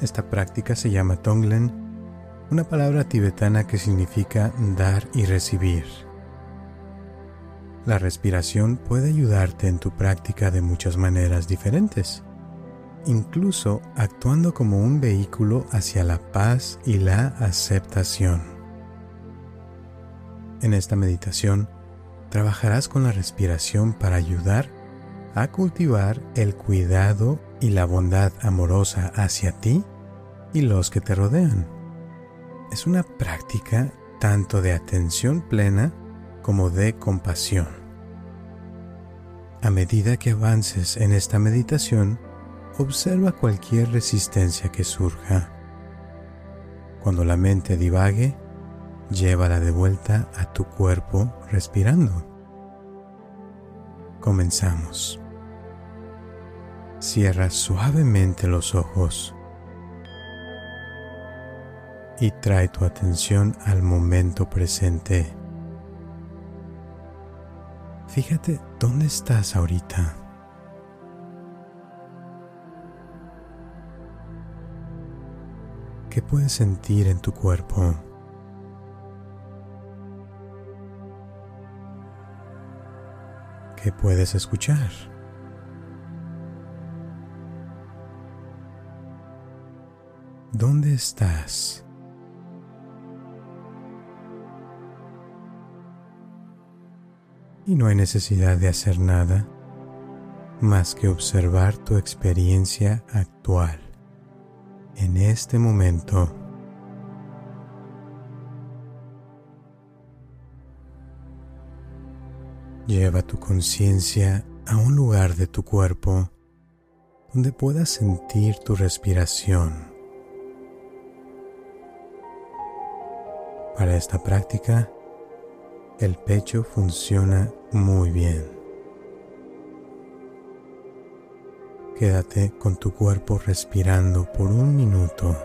Esta práctica se llama Tonglen, una palabra tibetana que significa dar y recibir. La respiración puede ayudarte en tu práctica de muchas maneras diferentes incluso actuando como un vehículo hacia la paz y la aceptación. En esta meditación, trabajarás con la respiración para ayudar a cultivar el cuidado y la bondad amorosa hacia ti y los que te rodean. Es una práctica tanto de atención plena como de compasión. A medida que avances en esta meditación, observa cualquier resistencia que surja. Cuando la mente divague, llévala de vuelta a tu cuerpo respirando. Comenzamos. Cierra suavemente los ojos y trae tu atención al momento presente. Fíjate dónde estás ahorita. ¿Qué puedes sentir en tu cuerpo? ¿Qué puedes escuchar? ¿Dónde estás? Y no hay necesidad de hacer nada más que observar tu experiencia actual en este momento. Lleva tu conciencia a un lugar de tu cuerpo donde puedas sentir tu respiración. Para esta práctica, el pecho funciona muy bien. Quédate con tu cuerpo respirando por un minuto.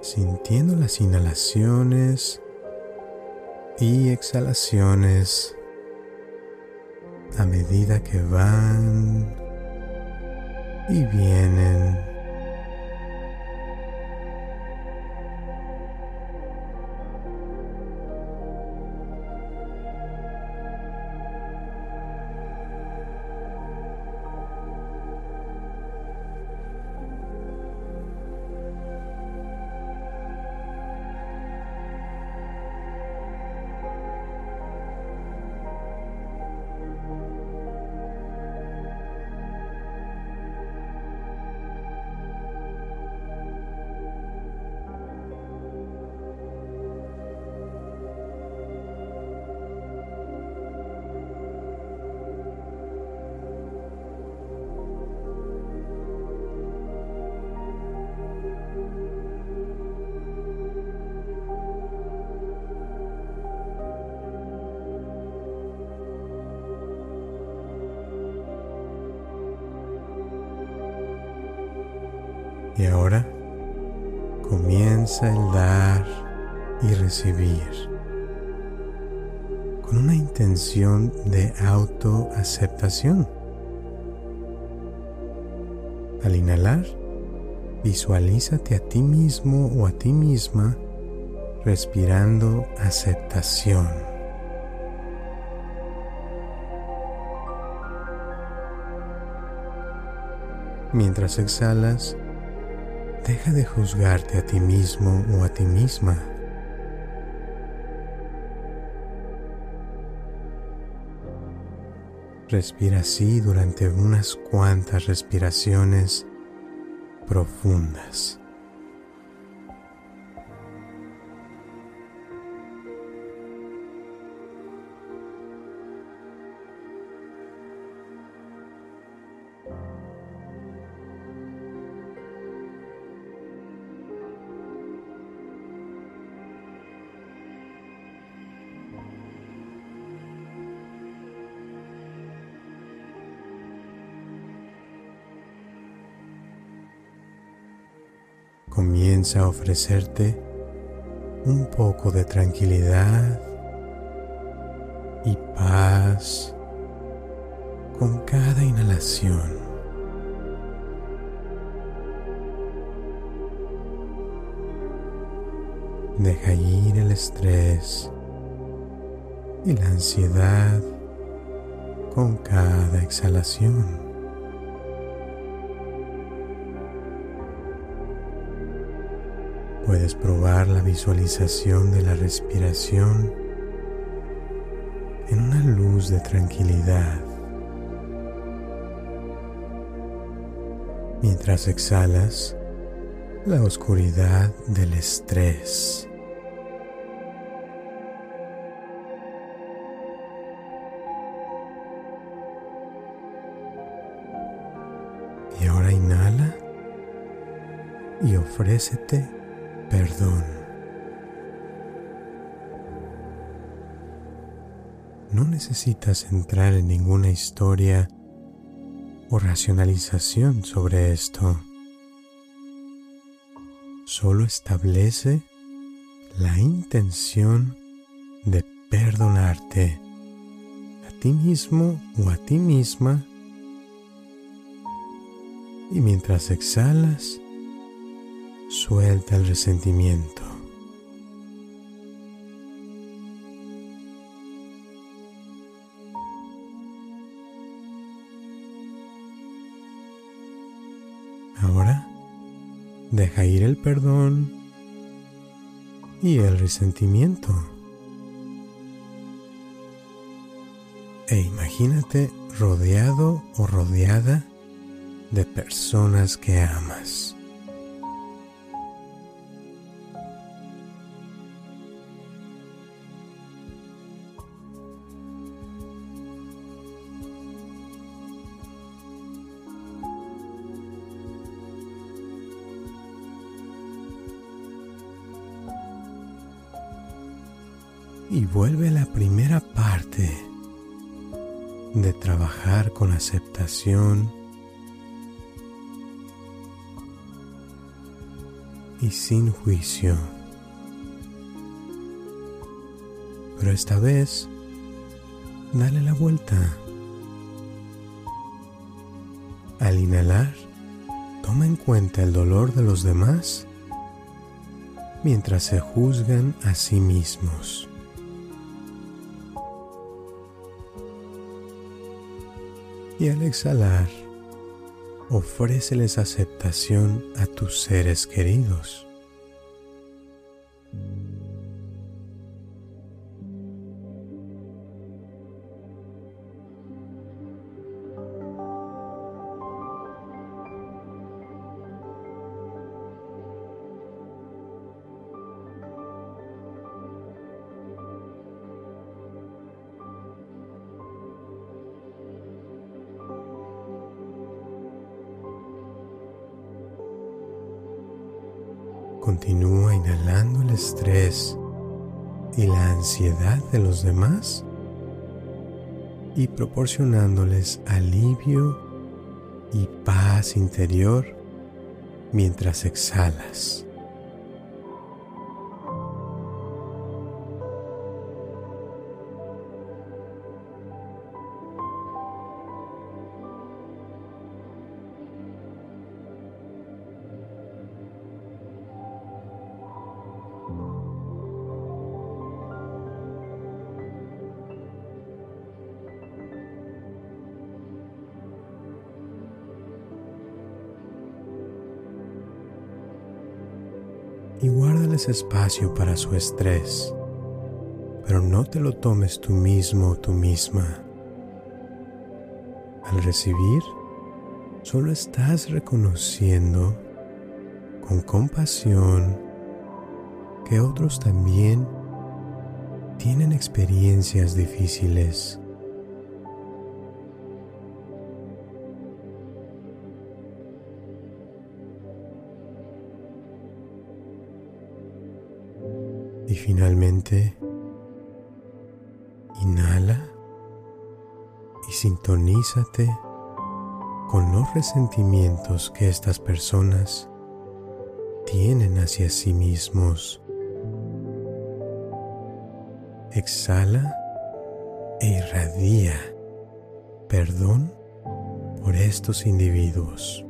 Sintiendo las inhalaciones y exhalaciones a medida que van y vienen. Y recibir con una intención de autoaceptación. Al inhalar, visualízate a ti mismo o a ti misma respirando aceptación. Mientras exhalas, Deja de juzgarte a ti mismo o a ti misma. Respira así durante unas cuantas respiraciones profundas. A ofrecerte un poco de tranquilidad y paz con cada inhalación. Deja ir el estrés y la ansiedad con cada exhalación. Puedes probar la visualización de la respiración en una luz de tranquilidad. Mientras exhalas la oscuridad del estrés. Y ahora inhala y ofrécete perdón. No necesitas entrar en ninguna historia o racionalización sobre esto. Solo establece la intención de perdonarte a ti mismo o a ti misma y mientras exhalas, suelta el resentimiento. Ahora, deja ir el perdón y el resentimiento. E imagínate rodeado o rodeada de personas que amas. Y vuelve a la primera parte de trabajar con aceptación y sin juicio. Pero esta vez, dale la vuelta. Al inhalar, toma en cuenta el dolor de los demás mientras se juzgan a sí mismos. Y al exhalar, ofréceles aceptación a tus seres queridos. Continúa inhalando el estrés y la ansiedad de los demás y proporcionándoles alivio y paz interior mientras exhalas. Espacio para su estrés, pero no te lo tomes tú mismo o tú misma. Al recibir, solo estás reconociendo con compasión que otros también tienen experiencias difíciles Y finalmente, inhala y sintonízate con los resentimientos que estas personas tienen hacia sí mismos. Exhala e irradia perdón por estos individuos.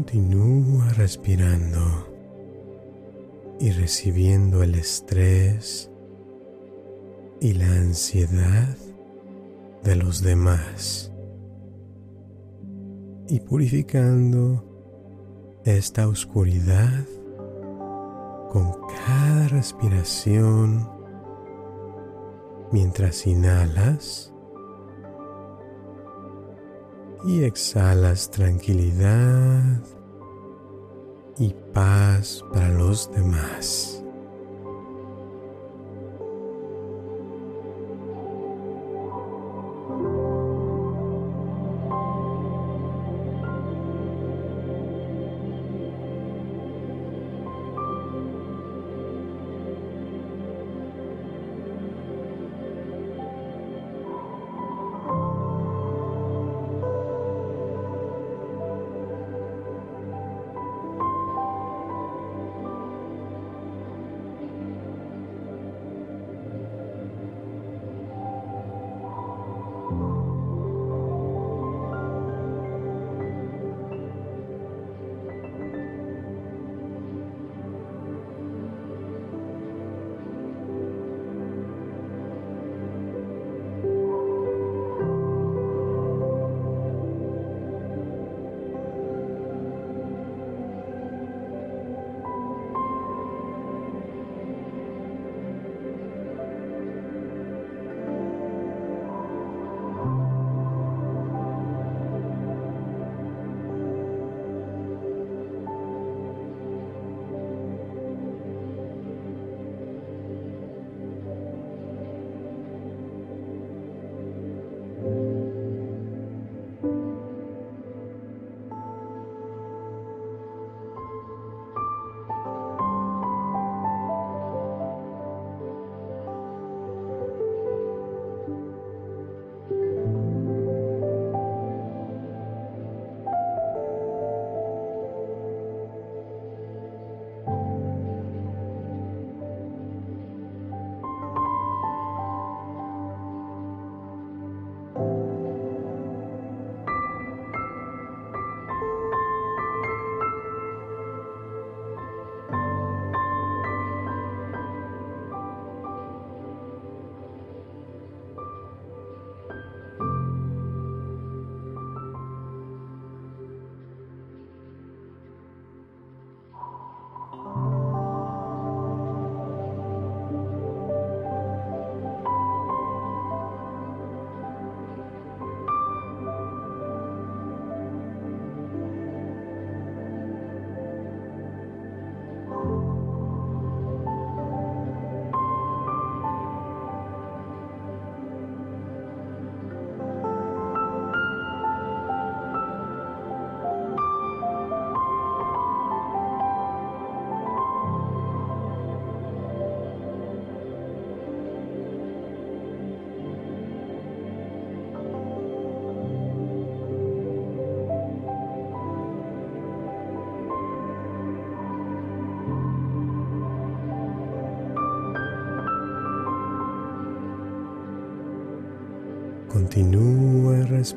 Continúa respirando y recibiendo el estrés y la ansiedad de los demás y purificando esta oscuridad con cada respiración mientras inhalas y exhalas tranquilidad y paz para los demás.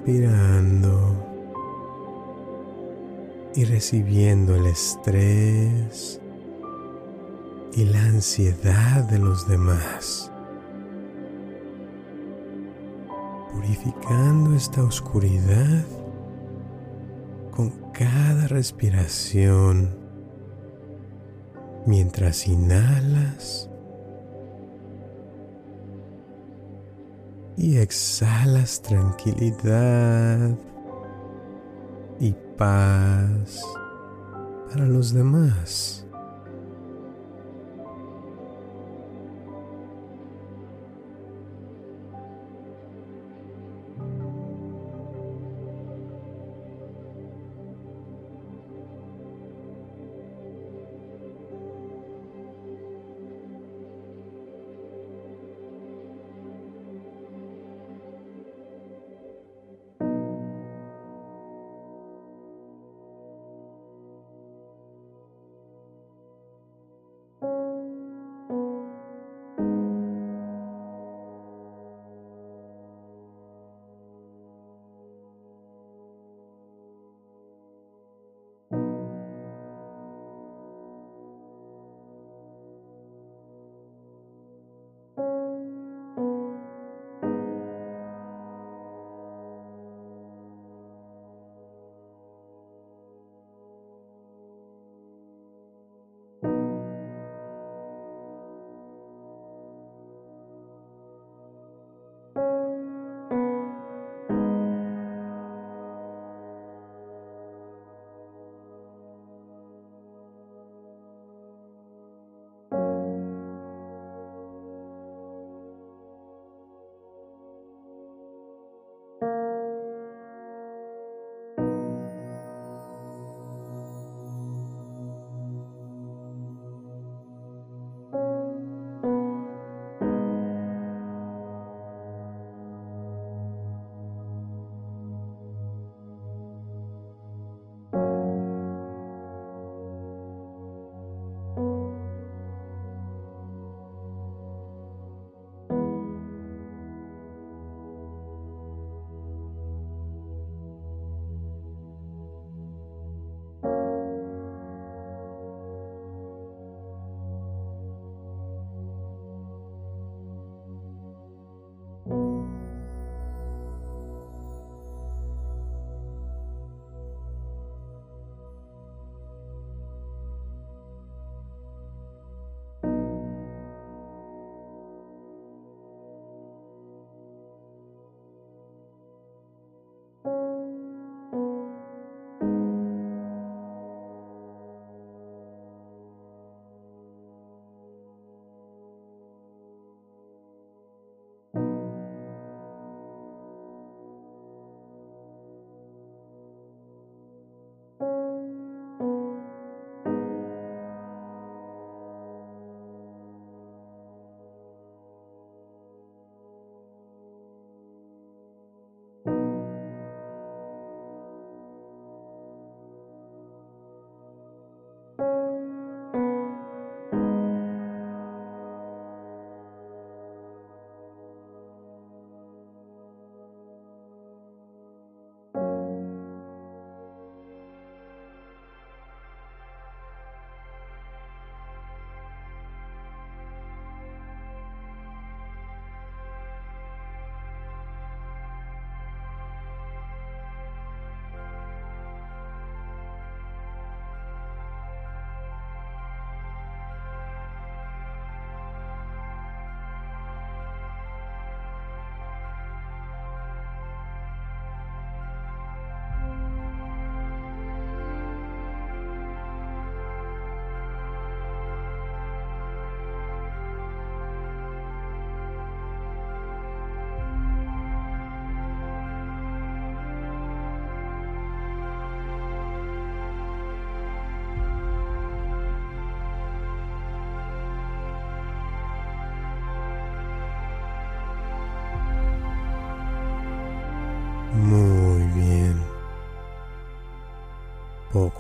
Respirando y recibiendo el estrés y la ansiedad de los demás. Purificando esta oscuridad con cada respiración mientras inhalas y exhalas tranquilidad y paz para los demás.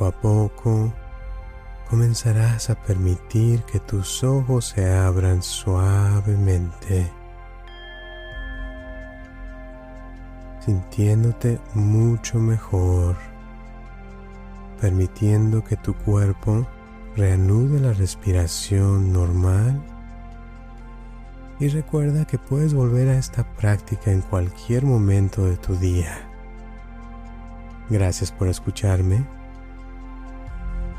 A poco comenzarás a permitir que tus ojos se abran suavemente. sintiéndote mucho mejor, permitiendo que tu cuerpo reanude la respiración normal y recuerda que puedes volver a esta práctica en cualquier momento de tu día. Gracias por escucharme